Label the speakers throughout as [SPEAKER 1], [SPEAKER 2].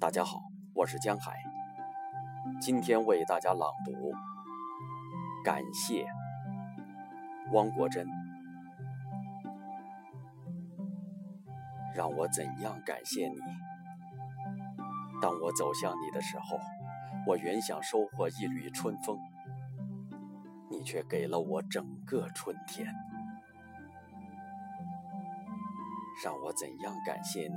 [SPEAKER 1] 大家好，我是江海，今天为大家朗读《感谢》，汪国真。让我怎样感谢你？当我走向你的时候，我原想收获一缕春风，你却给了我整个春天。让我怎样感谢你？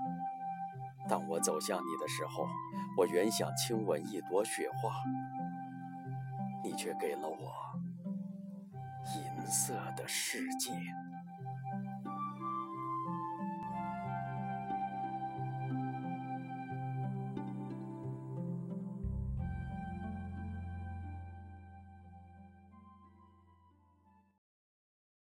[SPEAKER 1] 当我走向你的时候，我原想亲吻一朵雪花，你却给了我银色的世界。